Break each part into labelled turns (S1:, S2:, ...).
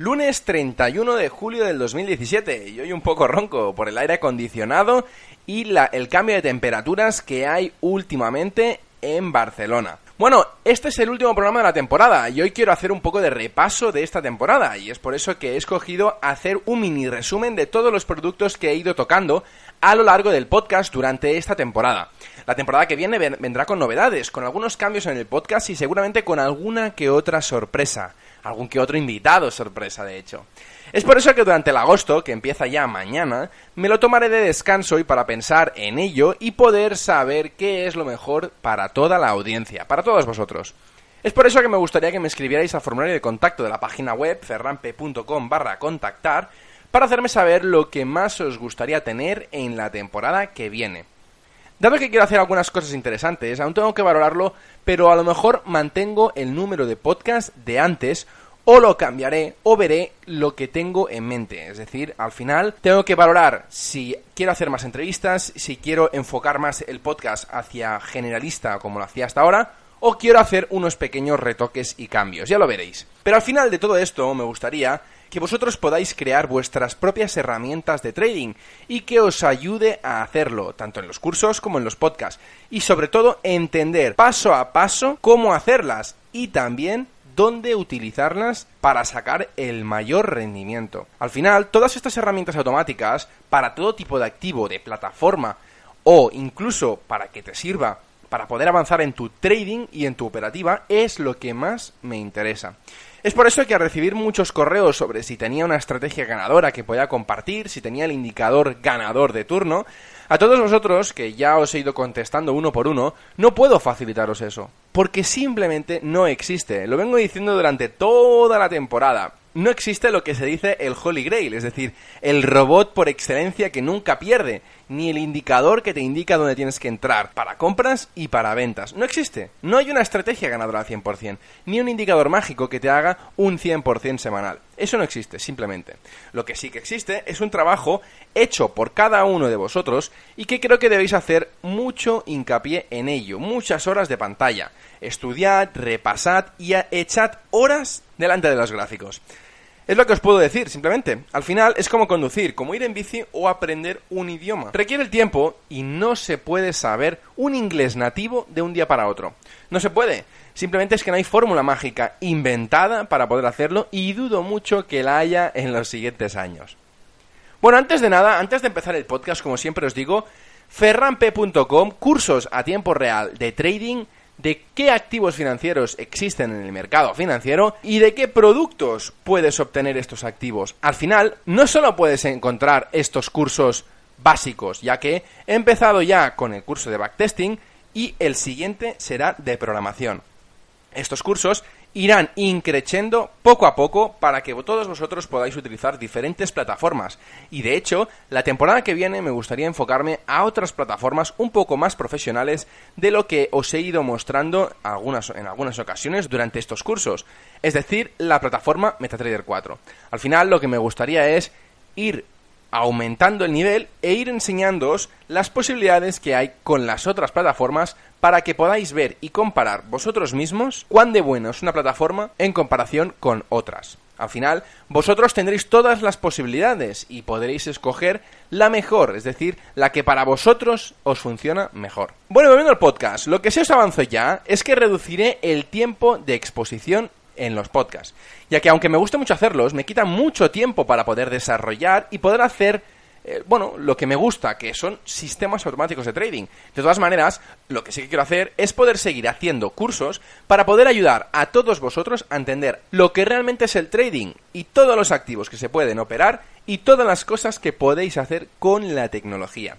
S1: Lunes 31 de julio del 2017 y hoy un poco ronco por el aire acondicionado y el cambio de temperaturas que hay últimamente en Barcelona. Bueno, este es el último programa de la temporada y hoy quiero hacer un poco de repaso de esta temporada y es por eso que he escogido hacer un mini resumen de todos los productos que he ido tocando a lo largo del podcast durante esta temporada. La temporada que viene vendrá con novedades, con algunos cambios en el podcast y seguramente con alguna que otra sorpresa, algún que otro invitado sorpresa de hecho. Es por eso que durante el agosto, que empieza ya mañana, me lo tomaré de descanso y para pensar en ello y poder saber qué es lo mejor para toda la audiencia, para todos vosotros. Es por eso que me gustaría que me escribierais al formulario de contacto de la página web ferrampe.com barra contactar para hacerme saber lo que más os gustaría tener en la temporada que viene. Dado que quiero hacer algunas cosas interesantes, aún tengo que valorarlo, pero a lo mejor mantengo el número de podcast de antes o lo cambiaré o veré lo que tengo en mente. Es decir, al final tengo que valorar si quiero hacer más entrevistas, si quiero enfocar más el podcast hacia generalista como lo hacía hasta ahora, o quiero hacer unos pequeños retoques y cambios. Ya lo veréis. Pero al final de todo esto me gustaría que vosotros podáis crear vuestras propias herramientas de trading y que os ayude a hacerlo, tanto en los cursos como en los podcasts. Y sobre todo entender paso a paso cómo hacerlas y también dónde utilizarlas para sacar el mayor rendimiento. Al final, todas estas herramientas automáticas, para todo tipo de activo, de plataforma, o incluso para que te sirva para poder avanzar en tu trading y en tu operativa, es lo que más me interesa. Es por eso que al recibir muchos correos sobre si tenía una estrategia ganadora que podía compartir, si tenía el indicador ganador de turno, a todos vosotros, que ya os he ido contestando uno por uno, no puedo facilitaros eso. Porque simplemente no existe. Lo vengo diciendo durante toda la temporada no existe lo que se dice el Holy Grail, es decir, el robot por excelencia que nunca pierde, ni el indicador que te indica dónde tienes que entrar, para compras y para ventas. No existe. No hay una estrategia ganadora al 100%, ni un indicador mágico que te haga un 100% semanal. Eso no existe, simplemente. Lo que sí que existe es un trabajo hecho por cada uno de vosotros y que creo que debéis hacer mucho hincapié en ello, muchas horas de pantalla. Estudiad, repasad y echad horas delante de los gráficos. Es lo que os puedo decir, simplemente. Al final es como conducir, como ir en bici o aprender un idioma. Requiere el tiempo y no se puede saber un inglés nativo de un día para otro. No se puede. Simplemente es que no hay fórmula mágica inventada para poder hacerlo y dudo mucho que la haya en los siguientes años. Bueno, antes de nada, antes de empezar el podcast, como siempre os digo, ferrampe.com, cursos a tiempo real de trading de qué activos financieros existen en el mercado financiero y de qué productos puedes obtener estos activos. Al final, no solo puedes encontrar estos cursos básicos, ya que he empezado ya con el curso de backtesting y el siguiente será de programación. Estos cursos irán increciendo poco a poco para que todos vosotros podáis utilizar diferentes plataformas. Y de hecho, la temporada que viene me gustaría enfocarme a otras plataformas un poco más profesionales de lo que os he ido mostrando algunas, en algunas ocasiones durante estos cursos. Es decir, la plataforma MetaTrader 4. Al final lo que me gustaría es ir aumentando el nivel e ir enseñándoos las posibilidades que hay con las otras plataformas para que podáis ver y comparar vosotros mismos cuán de buena es una plataforma en comparación con otras. Al final, vosotros tendréis todas las posibilidades y podréis escoger la mejor, es decir, la que para vosotros os funciona mejor. Bueno, volviendo al podcast, lo que sí os avanzo ya es que reduciré el tiempo de exposición en los podcasts, ya que aunque me gusta mucho hacerlos, me quita mucho tiempo para poder desarrollar y poder hacer eh, bueno, lo que me gusta, que son sistemas automáticos de trading. De todas maneras, lo que sí que quiero hacer es poder seguir haciendo cursos para poder ayudar a todos vosotros a entender lo que realmente es el trading y todos los activos que se pueden operar y todas las cosas que podéis hacer con la tecnología.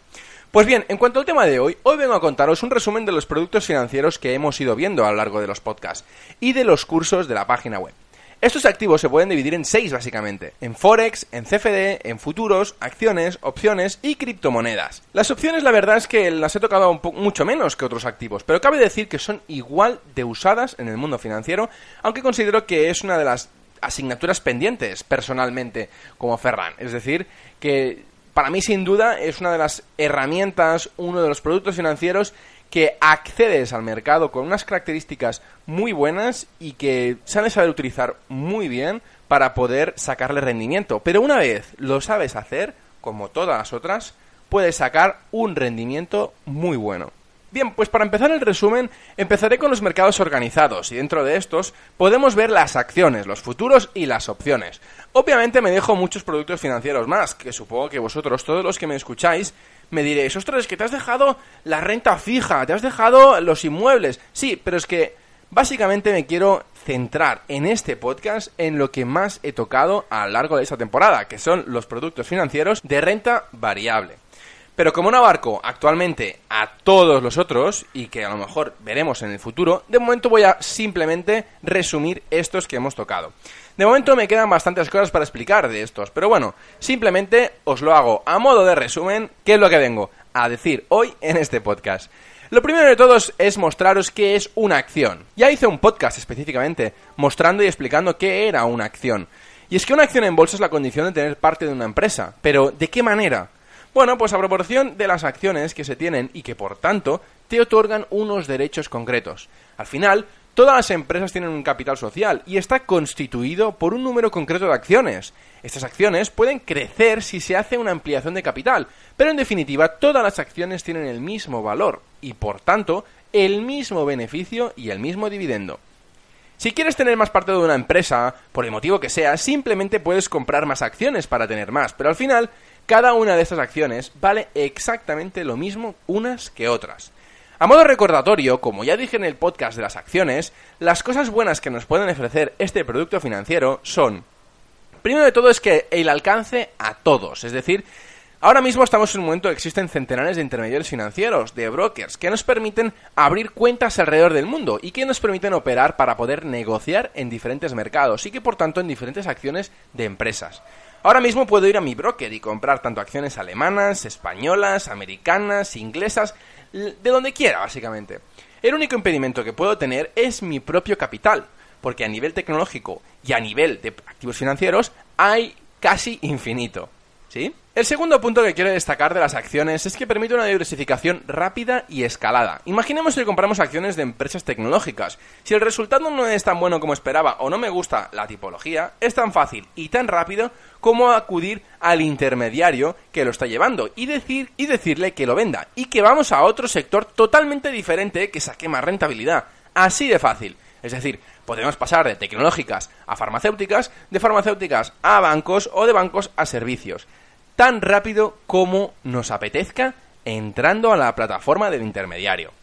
S1: Pues bien, en cuanto al tema de hoy, hoy vengo a contaros un resumen de los productos financieros que hemos ido viendo a lo largo de los podcasts y de los cursos de la página web. Estos activos se pueden dividir en seis básicamente, en Forex, en CFD, en futuros, acciones, opciones y criptomonedas. Las opciones la verdad es que las he tocado mucho menos que otros activos, pero cabe decir que son igual de usadas en el mundo financiero, aunque considero que es una de las asignaturas pendientes personalmente como Ferran. Es decir, que para mí sin duda es una de las herramientas, uno de los productos financieros que accedes al mercado con unas características muy buenas y que sabes saber utilizar muy bien para poder sacarle rendimiento. Pero una vez lo sabes hacer, como todas las otras, puedes sacar un rendimiento muy bueno. Bien, pues para empezar el resumen, empezaré con los mercados organizados y dentro de estos podemos ver las acciones, los futuros y las opciones. Obviamente me dejo muchos productos financieros más, que supongo que vosotros, todos los que me escucháis, me diréis, ostras, es que te has dejado la renta fija, te has dejado los inmuebles. Sí, pero es que básicamente me quiero centrar en este podcast en lo que más he tocado a lo largo de esta temporada, que son los productos financieros de renta variable. Pero como no abarco actualmente a todos los otros, y que a lo mejor veremos en el futuro, de momento voy a simplemente resumir estos que hemos tocado. De momento me quedan bastantes cosas para explicar de estos, pero bueno, simplemente os lo hago a modo de resumen, que es lo que vengo a decir hoy en este podcast. Lo primero de todos es mostraros qué es una acción. Ya hice un podcast específicamente mostrando y explicando qué era una acción. Y es que una acción en bolsa es la condición de tener parte de una empresa. Pero, ¿de qué manera? Bueno, pues a proporción de las acciones que se tienen y que por tanto te otorgan unos derechos concretos. Al final, todas las empresas tienen un capital social y está constituido por un número concreto de acciones. Estas acciones pueden crecer si se hace una ampliación de capital, pero en definitiva todas las acciones tienen el mismo valor y por tanto el mismo beneficio y el mismo dividendo. Si quieres tener más parte de una empresa, por el motivo que sea, simplemente puedes comprar más acciones para tener más, pero al final cada una de estas acciones vale exactamente lo mismo unas que otras. A modo recordatorio, como ya dije en el podcast de las acciones, las cosas buenas que nos pueden ofrecer este producto financiero son, primero de todo es que el alcance a todos, es decir, Ahora mismo estamos en un momento que existen centenares de intermediarios financieros, de brokers, que nos permiten abrir cuentas alrededor del mundo y que nos permiten operar para poder negociar en diferentes mercados y que por tanto en diferentes acciones de empresas. Ahora mismo puedo ir a mi broker y comprar tanto acciones alemanas, españolas, americanas, inglesas, de donde quiera, básicamente. El único impedimento que puedo tener es mi propio capital, porque a nivel tecnológico y a nivel de activos financieros hay casi infinito. ¿Sí? El segundo punto que quiero destacar de las acciones es que permite una diversificación rápida y escalada. Imaginemos que compramos acciones de empresas tecnológicas. Si el resultado no es tan bueno como esperaba o no me gusta la tipología, es tan fácil y tan rápido como acudir al intermediario que lo está llevando y decir y decirle que lo venda y que vamos a otro sector totalmente diferente que saque más rentabilidad. Así de fácil. Es decir, podemos pasar de tecnológicas a farmacéuticas, de farmacéuticas a bancos o de bancos a servicios tan rápido como nos apetezca entrando a la plataforma del intermediario.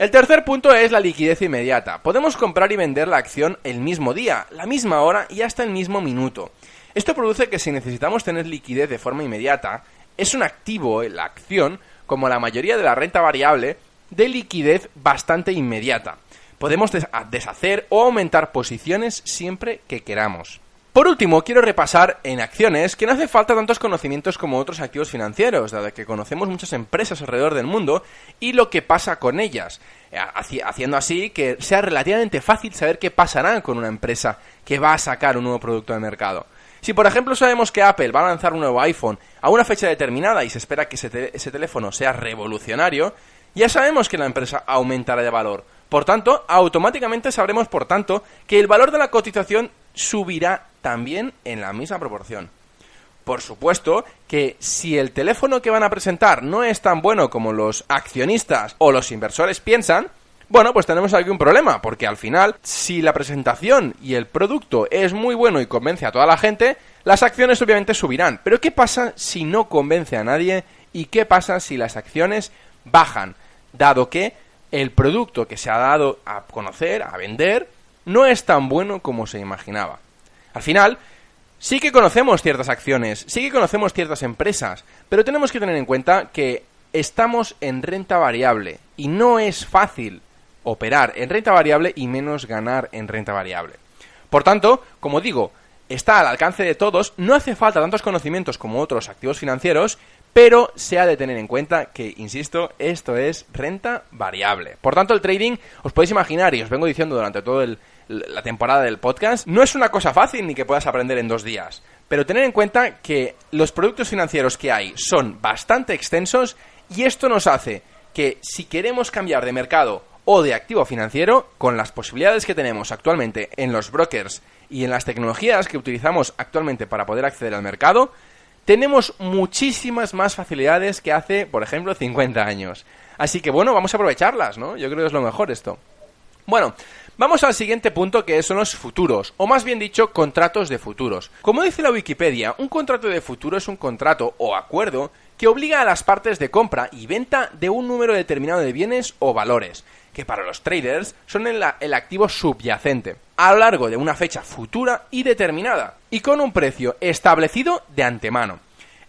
S1: El tercer punto es la liquidez inmediata. Podemos comprar y vender la acción el mismo día, la misma hora y hasta el mismo minuto. Esto produce que si necesitamos tener liquidez de forma inmediata, es un activo, la acción, como la mayoría de la renta variable, de liquidez bastante inmediata. Podemos deshacer o aumentar posiciones siempre que queramos. Por último, quiero repasar en acciones que no hace falta tantos conocimientos como otros activos financieros, dado que conocemos muchas empresas alrededor del mundo y lo que pasa con ellas, eh, haciendo así que sea relativamente fácil saber qué pasará con una empresa que va a sacar un nuevo producto al mercado. Si por ejemplo sabemos que Apple va a lanzar un nuevo iPhone a una fecha determinada y se espera que ese, ese teléfono sea revolucionario, ya sabemos que la empresa aumentará de valor. Por tanto, automáticamente sabremos, por tanto, que el valor de la cotización subirá también en la misma proporción. Por supuesto que si el teléfono que van a presentar no es tan bueno como los accionistas o los inversores piensan, bueno, pues tenemos aquí un problema, porque al final, si la presentación y el producto es muy bueno y convence a toda la gente, las acciones obviamente subirán. Pero ¿qué pasa si no convence a nadie? ¿Y qué pasa si las acciones bajan? Dado que el producto que se ha dado a conocer, a vender, no es tan bueno como se imaginaba. Al final, sí que conocemos ciertas acciones, sí que conocemos ciertas empresas, pero tenemos que tener en cuenta que estamos en renta variable y no es fácil operar en renta variable y menos ganar en renta variable. Por tanto, como digo, está al alcance de todos, no hace falta tantos conocimientos como otros activos financieros, pero se ha de tener en cuenta que, insisto, esto es renta variable. Por tanto, el trading, os podéis imaginar, y os vengo diciendo durante toda la temporada del podcast, no es una cosa fácil ni que puedas aprender en dos días. Pero tener en cuenta que los productos financieros que hay son bastante extensos y esto nos hace que si queremos cambiar de mercado o de activo financiero, con las posibilidades que tenemos actualmente en los brokers y en las tecnologías que utilizamos actualmente para poder acceder al mercado, tenemos muchísimas más facilidades que hace, por ejemplo, 50 años. Así que bueno, vamos a aprovecharlas, ¿no? Yo creo que es lo mejor esto. Bueno, vamos al siguiente punto que son los futuros, o más bien dicho, contratos de futuros. Como dice la Wikipedia, un contrato de futuro es un contrato o acuerdo que obliga a las partes de compra y venta de un número determinado de bienes o valores, que para los traders son el, activo subyacente, a lo largo de una fecha futura y determinada, y con un precio establecido de antemano.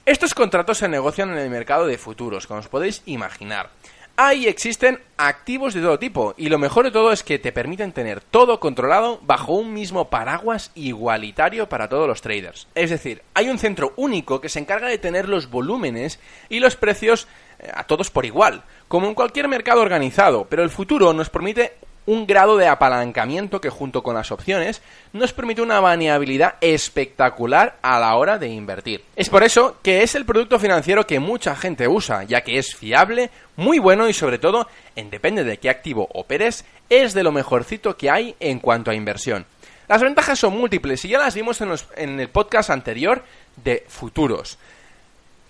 S1: Estos contratos se negocian en el mercado de futuros, como os podéis imaginar. Ahí existen activos de todo tipo y lo mejor de todo es que te permiten tener todo controlado bajo un mismo paraguas igualitario para todos los traders. Es decir, hay un centro único que se encarga de tener los volúmenes y los precios eh, a todos por igual, como en cualquier mercado organizado, pero el futuro nos permite un grado de apalancamiento que junto con las opciones nos permite una variabilidad espectacular a la hora de invertir. Es por eso que es el producto financiero que mucha gente usa, ya que es fiable, muy bueno y sobre todo, en depende de qué activo operes, es de lo mejorcito que hay en cuanto a inversión. Las ventajas son múltiples y ya las vimos en, en el podcast anterior de futuros.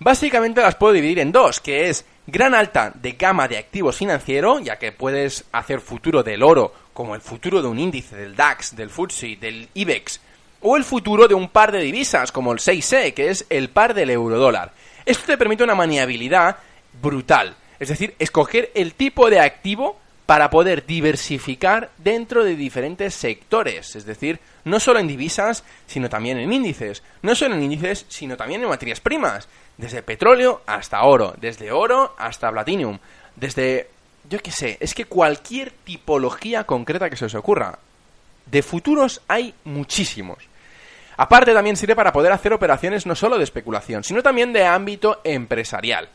S1: Básicamente las puedo dividir en dos, que es gran alta de gama de activos financieros, ya que puedes hacer futuro del oro como el futuro de un índice del DAX, del FTSE, del IBEX, o el futuro de un par de divisas como el 6E, que es el par del eurodólar. Esto te permite una maniabilidad brutal, es decir, escoger el tipo de activo para poder diversificar dentro de diferentes sectores, es decir, no solo en divisas, sino también en índices, no solo en índices, sino también en materias primas, desde petróleo hasta oro, desde oro hasta platinum, desde yo qué sé, es que cualquier tipología concreta que se os ocurra. De futuros hay muchísimos. Aparte también sirve para poder hacer operaciones no solo de especulación, sino también de ámbito empresarial.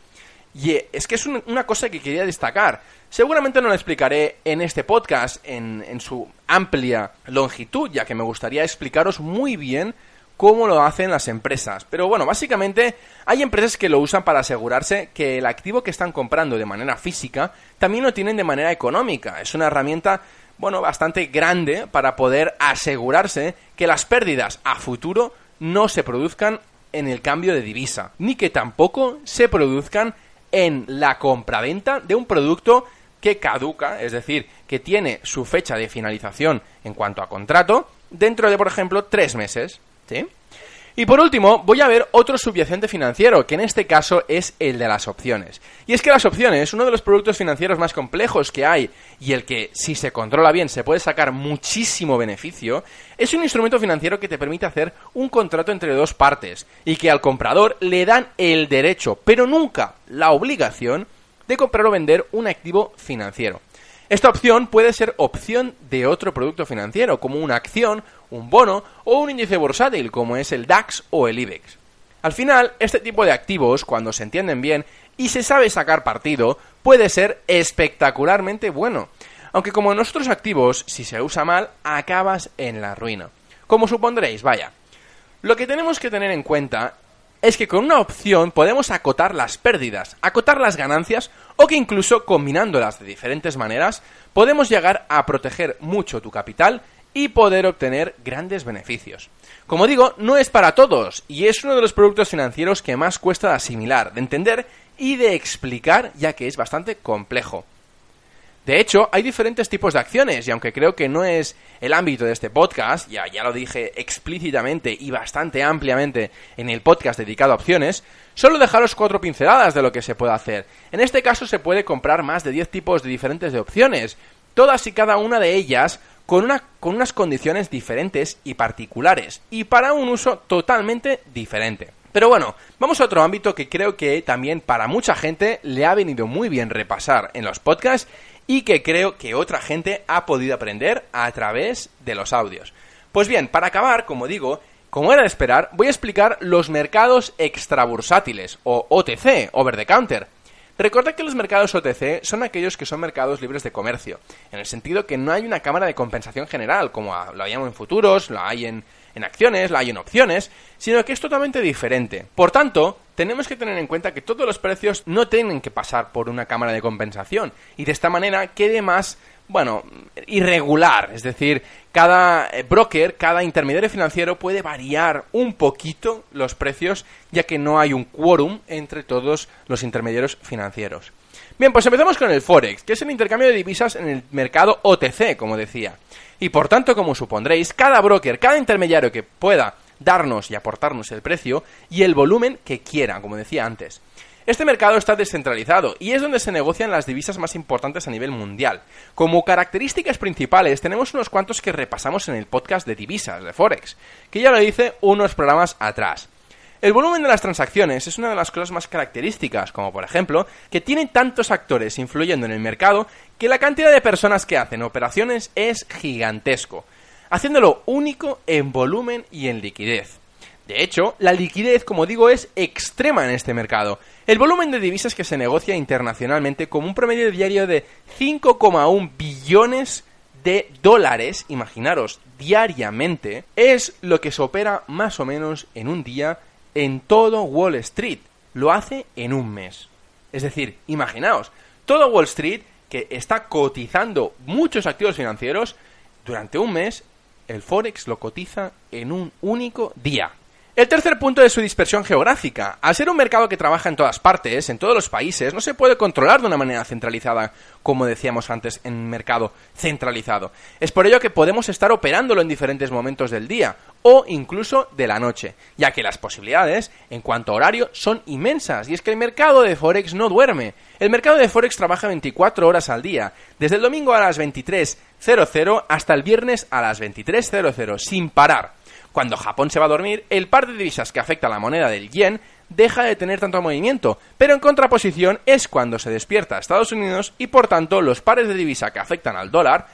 S1: Y eh, es que es una cosa que quería destacar. Seguramente no lo explicaré en este podcast en, en su amplia longitud, ya que me gustaría explicaros muy bien cómo lo hacen las empresas. Pero bueno, básicamente hay empresas que lo usan para asegurarse que el activo que están comprando de manera física también lo tienen de manera económica. Es una herramienta, bueno, bastante grande para poder asegurarse que las pérdidas a futuro no se produzcan en el cambio de divisa, ni que tampoco se produzcan en la compraventa de un producto que caduca, es decir, que tiene su fecha de finalización en cuanto a contrato dentro de, por ejemplo, tres meses. Y por último, voy a ver otro subyacente financiero, que en este caso es el de las opciones. Y es que las opciones, uno de los productos financieros más complejos que hay, y el que, si se controla bien, se puede sacar muchísimo beneficio, es un instrumento financiero que te permite hacer un contrato entre dos partes, y que al comprador le dan el derecho, pero nunca la obligación, de comprar o vender un activo financiero. Esta opción puede ser opción de otro producto financiero, como una acción, un bono o un índice bursátil, como es el DAX o el IBEX. Al final, este tipo de activos, cuando se entienden bien y se sabe sacar partido, puede ser espectacularmente bueno. Aunque como en otros activos, si se usa mal, acabas en la ruina. Como supondréis, vaya. Lo que tenemos que tener en cuenta es que con una opción podemos acotar las pérdidas, acotar las ganancias o que incluso combinándolas de diferentes maneras podemos llegar a proteger mucho tu capital y poder obtener grandes beneficios. Como digo, no es para todos y es uno de los productos financieros que más cuesta de asimilar, de entender y de explicar ya que es bastante complejo. De hecho, hay diferentes tipos de acciones y aunque creo que no es el ámbito de este podcast, ya, ya lo dije explícitamente y bastante ampliamente en el podcast dedicado a opciones, solo dejaros cuatro pinceladas de lo que se puede hacer. En este caso se puede comprar más de 10 tipos de diferentes de opciones, todas y cada una de ellas con, una, con unas condiciones diferentes y particulares, y para un uso totalmente diferente. Pero bueno, vamos a otro ámbito que creo que también para mucha gente le ha venido muy bien repasar en los podcasts y que creo que otra gente ha podido aprender a través de los audios. Pues bien, para acabar, como digo, como era de esperar, voy a explicar los mercados extrabursátiles, o OTC, over the counter. Recordad que los mercados OTC son aquellos que son mercados libres de comercio, en el sentido que no hay una cámara de compensación general, como lo hayamos en futuros, lo hay en, en acciones, la hay en opciones, sino que es totalmente diferente. Por tanto, tenemos que tener en cuenta que todos los precios no tienen que pasar por una cámara de compensación y de esta manera quede más bueno, irregular. Es decir, cada eh, broker, cada intermediario financiero puede variar un poquito los precios, ya que no hay un quórum entre todos los intermediarios financieros. Bien, pues empezamos con el Forex, que es el intercambio de divisas en el mercado OTC, como decía. Y por tanto, como supondréis, cada broker, cada intermediario que pueda darnos y aportarnos el precio y el volumen que quiera, como decía antes. Este mercado está descentralizado y es donde se negocian las divisas más importantes a nivel mundial. Como características principales tenemos unos cuantos que repasamos en el podcast de divisas de Forex, que ya lo hice unos programas atrás. El volumen de las transacciones es una de las cosas más características, como por ejemplo, que tienen tantos actores influyendo en el mercado que la cantidad de personas que hacen operaciones es gigantesco, haciéndolo único en volumen y en liquidez. De hecho, la liquidez, como digo, es extrema en este mercado. El volumen de divisas que se negocia internacionalmente como un promedio diario de 5,1 billones de dólares, imaginaros, diariamente, es lo que se opera más o menos en un día en todo Wall Street. Lo hace en un mes. Es decir, imaginaos, todo Wall Street que está cotizando muchos activos financieros, durante un mes el Forex lo cotiza en un único día. El tercer punto es su dispersión geográfica. Al ser un mercado que trabaja en todas partes, en todos los países, no se puede controlar de una manera centralizada, como decíamos antes, en un mercado centralizado. Es por ello que podemos estar operándolo en diferentes momentos del día o incluso de la noche, ya que las posibilidades en cuanto a horario son inmensas y es que el mercado de Forex no duerme. El mercado de Forex trabaja 24 horas al día, desde el domingo a las 23.00 hasta el viernes a las 23.00, sin parar. Cuando Japón se va a dormir, el par de divisas que afecta a la moneda del yen deja de tener tanto movimiento, pero en contraposición es cuando se despierta Estados Unidos y por tanto los pares de divisa que afectan al dólar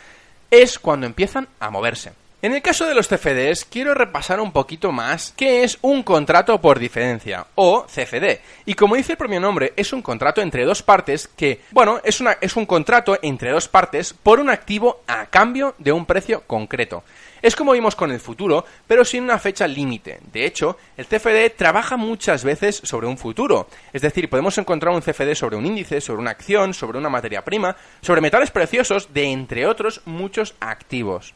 S1: es cuando empiezan a moverse. En el caso de los CFDs, quiero repasar un poquito más qué es un contrato por diferencia, o CFD. Y como dice el propio nombre, es un contrato entre dos partes que, bueno, es, una, es un contrato entre dos partes por un activo a cambio de un precio concreto. Es como vimos con el futuro, pero sin una fecha límite. De hecho, el CFD trabaja muchas veces sobre un futuro. Es decir, podemos encontrar un CFD sobre un índice, sobre una acción, sobre una materia prima, sobre metales preciosos, de entre otros muchos activos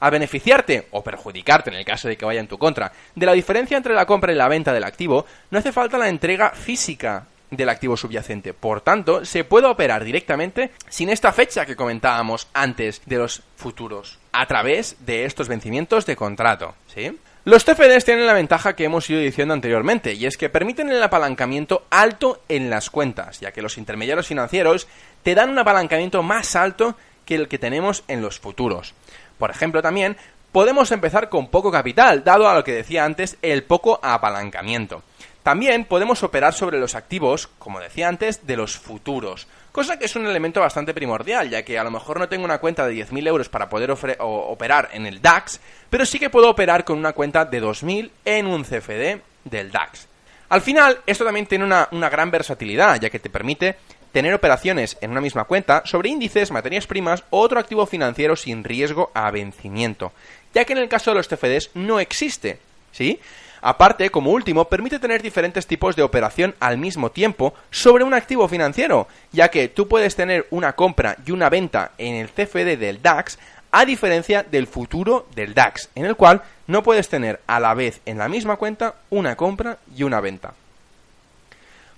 S1: a beneficiarte o perjudicarte en el caso de que vaya en tu contra de la diferencia entre la compra y la venta del activo, no hace falta la entrega física del activo subyacente. Por tanto, se puede operar directamente sin esta fecha que comentábamos antes de los futuros, a través de estos vencimientos de contrato, ¿sí? Los TFDs tienen la ventaja que hemos ido diciendo anteriormente, y es que permiten el apalancamiento alto en las cuentas, ya que los intermediarios financieros te dan un apalancamiento más alto que el que tenemos en los futuros. Por ejemplo, también podemos empezar con poco capital, dado a lo que decía antes, el poco apalancamiento. También podemos operar sobre los activos, como decía antes, de los futuros, cosa que es un elemento bastante primordial, ya que a lo mejor no tengo una cuenta de 10.000 euros para poder operar en el DAX, pero sí que puedo operar con una cuenta de 2.000 en un CFD del DAX. Al final, esto también tiene una, una gran versatilidad, ya que te permite tener operaciones en una misma cuenta sobre índices, materias primas o otro activo financiero sin riesgo a vencimiento, ya que en el caso de los TFDs no existe, ¿sí? Aparte, como último, permite tener diferentes tipos de operación al mismo tiempo sobre un activo financiero, ya que tú puedes tener una compra y una venta en el CFD del DAX, a diferencia del futuro del DAX, en el cual no puedes tener a la vez en la misma cuenta una compra y una venta.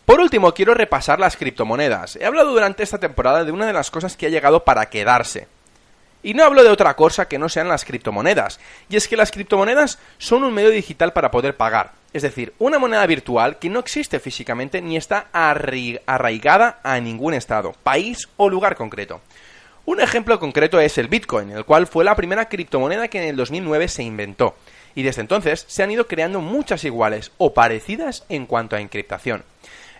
S1: Por último, quiero repasar las criptomonedas. He hablado durante esta temporada de una de las cosas que ha llegado para quedarse. Y no hablo de otra cosa que no sean las criptomonedas. Y es que las criptomonedas son un medio digital para poder pagar. Es decir, una moneda virtual que no existe físicamente ni está arraigada a ningún estado, país o lugar concreto. Un ejemplo concreto es el Bitcoin, el cual fue la primera criptomoneda que en el 2009 se inventó. Y desde entonces se han ido creando muchas iguales o parecidas en cuanto a encriptación.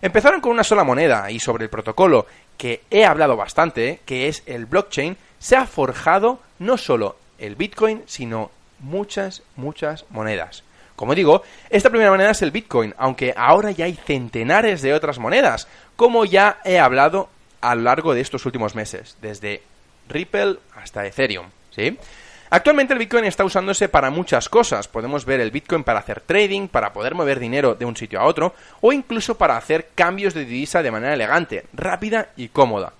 S1: Empezaron con una sola moneda y sobre el protocolo que he hablado bastante, que es el blockchain, se ha forjado no solo el Bitcoin, sino muchas, muchas monedas. Como digo, esta primera moneda es el Bitcoin, aunque ahora ya hay centenares de otras monedas, como ya he hablado a lo largo de estos últimos meses, desde Ripple hasta Ethereum, ¿sí? Actualmente el Bitcoin está usándose para muchas cosas. Podemos ver el Bitcoin para hacer trading, para poder mover dinero de un sitio a otro, o incluso para hacer cambios de divisa de manera elegante, rápida y cómoda.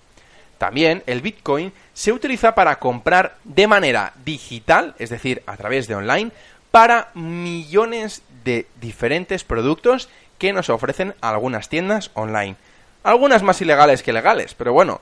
S1: También el Bitcoin se utiliza para comprar de manera digital, es decir, a través de online, para millones de diferentes productos que nos ofrecen algunas tiendas online. Algunas más ilegales que legales, pero bueno,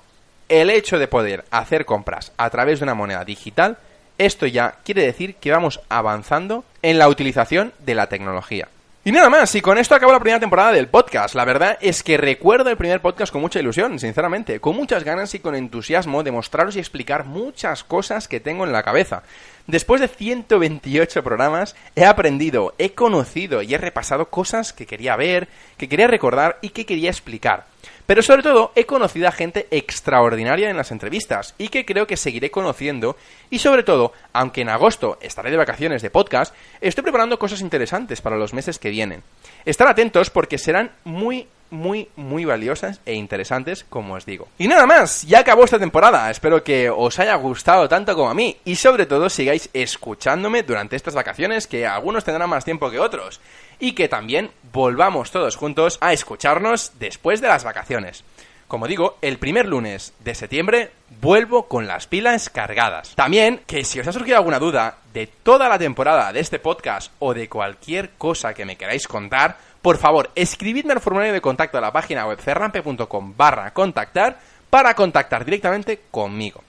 S1: el hecho de poder hacer compras a través de una moneda digital esto ya quiere decir que vamos avanzando en la utilización de la tecnología. Y nada más, y con esto acabo la primera temporada del podcast. La verdad es que recuerdo el primer podcast con mucha ilusión, sinceramente, con muchas ganas y con entusiasmo de mostraros y explicar muchas cosas que tengo en la cabeza. Después de 128 programas, he aprendido, he conocido y he repasado cosas que quería ver, que quería recordar y que quería explicar. Pero sobre todo he conocido a gente extraordinaria en las entrevistas y que creo que seguiré conociendo y sobre todo, aunque en agosto estaré de vacaciones de podcast, estoy preparando cosas interesantes para los meses que vienen. Estar atentos porque serán muy muy, muy valiosas e interesantes, como os digo. Y nada más, ya acabó esta temporada. Espero que os haya gustado tanto como a mí y sobre todo sigáis escuchándome durante estas vacaciones, que algunos tendrán más tiempo que otros. Y que también volvamos todos juntos a escucharnos después de las vacaciones. Como digo, el primer lunes de septiembre vuelvo con las pilas cargadas. También, que si os ha surgido alguna duda de toda la temporada de este podcast o de cualquier cosa que me queráis contar, por favor, escribidme al formulario de contacto de la página web cerrampe.com barra contactar para contactar directamente conmigo.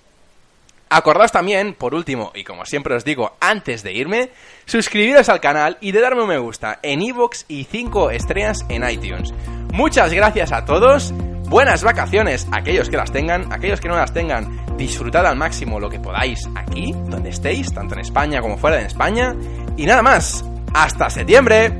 S1: Acordaos también, por último, y como siempre os digo antes de irme, suscribiros al canal y de darme un me gusta en iVoox y 5 estrellas en iTunes. Muchas gracias a todos, buenas vacaciones aquellos que las tengan, aquellos que no las tengan, disfrutad al máximo lo que podáis aquí, donde estéis, tanto en España como fuera de España, y nada más, hasta septiembre.